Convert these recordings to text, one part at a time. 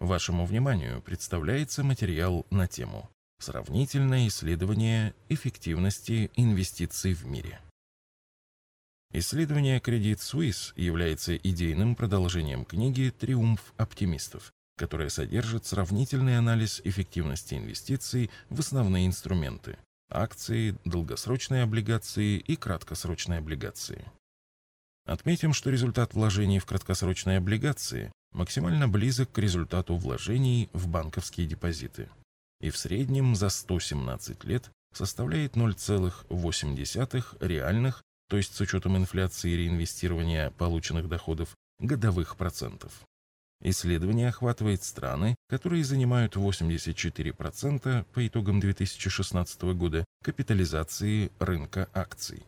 Вашему вниманию представляется материал на тему «Сравнительное исследование эффективности инвестиций в мире». Исследование Credit Suisse является идейным продолжением книги «Триумф оптимистов», которая содержит сравнительный анализ эффективности инвестиций в основные инструменты – акции, долгосрочные облигации и краткосрочные облигации. Отметим, что результат вложений в краткосрочные облигации максимально близок к результату вложений в банковские депозиты и в среднем за 117 лет составляет 0,8 реальных, то есть с учетом инфляции и реинвестирования полученных доходов, годовых процентов. Исследование охватывает страны, которые занимают 84% по итогам 2016 года капитализации рынка акций.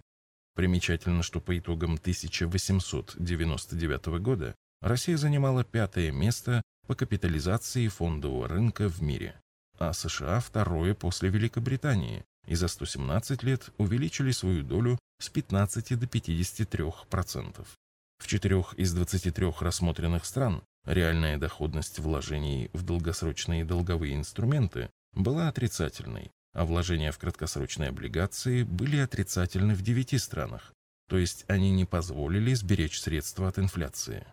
Примечательно, что по итогам 1899 года Россия занимала пятое место по капитализации фондового рынка в мире, а США второе после Великобритании и за 117 лет увеличили свою долю с 15 до 53%. В четырех из 23 рассмотренных стран реальная доходность вложений в долгосрочные долговые инструменты была отрицательной, а вложения в краткосрочные облигации были отрицательны в 9 странах, то есть они не позволили сберечь средства от инфляции.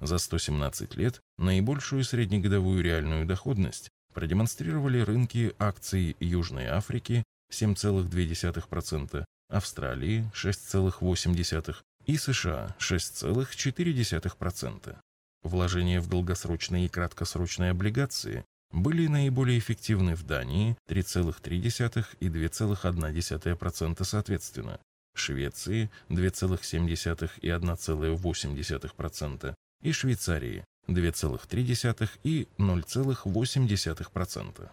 За 117 лет наибольшую среднегодовую реальную доходность продемонстрировали рынки акций Южной Африки 7,2%, Австралии 6,8% и США 6,4%. Вложения в долгосрочные и краткосрочные облигации были наиболее эффективны в Дании 3,3% и 2,1% соответственно, Швеции 2,7% и 1,8%, и Швейцарии 2,3 и 0,8%.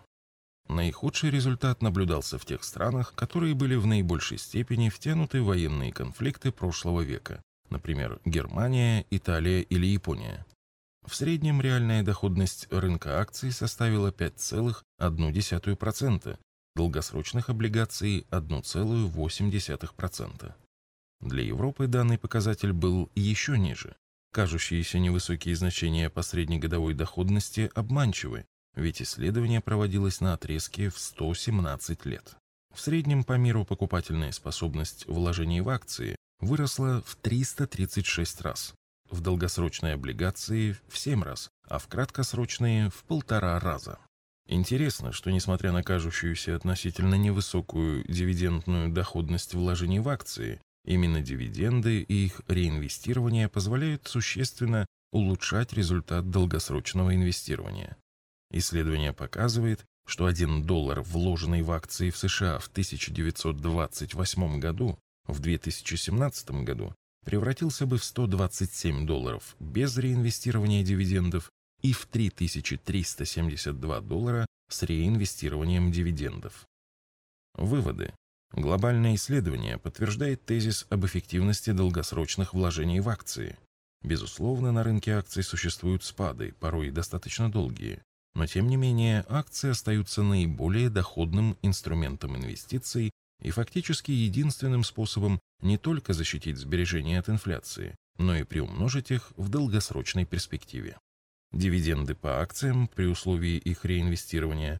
Наихудший результат наблюдался в тех странах, которые были в наибольшей степени втянуты в военные конфликты прошлого века, например, Германия, Италия или Япония. В среднем реальная доходность рынка акций составила 5,1%, долгосрочных облигаций 1,8%. Для Европы данный показатель был еще ниже Кажущиеся невысокие значения по среднегодовой доходности обманчивы, ведь исследование проводилось на отрезке в 117 лет. В среднем по миру покупательная способность вложений в акции выросла в 336 раз, в долгосрочные облигации в 7 раз, а в краткосрочные в полтора раза. Интересно, что несмотря на кажущуюся относительно невысокую дивидендную доходность вложений в акции, Именно дивиденды и их реинвестирование позволяют существенно улучшать результат долгосрочного инвестирования. Исследование показывает, что 1 доллар, вложенный в акции в США в 1928 году, в 2017 году превратился бы в 127 долларов без реинвестирования дивидендов и в 3372 доллара с реинвестированием дивидендов. Выводы. Глобальное исследование подтверждает тезис об эффективности долгосрочных вложений в акции. Безусловно, на рынке акций существуют спады, порой достаточно долгие, но тем не менее акции остаются наиболее доходным инструментом инвестиций и фактически единственным способом не только защитить сбережения от инфляции, но и приумножить их в долгосрочной перспективе. Дивиденды по акциям при условии их реинвестирования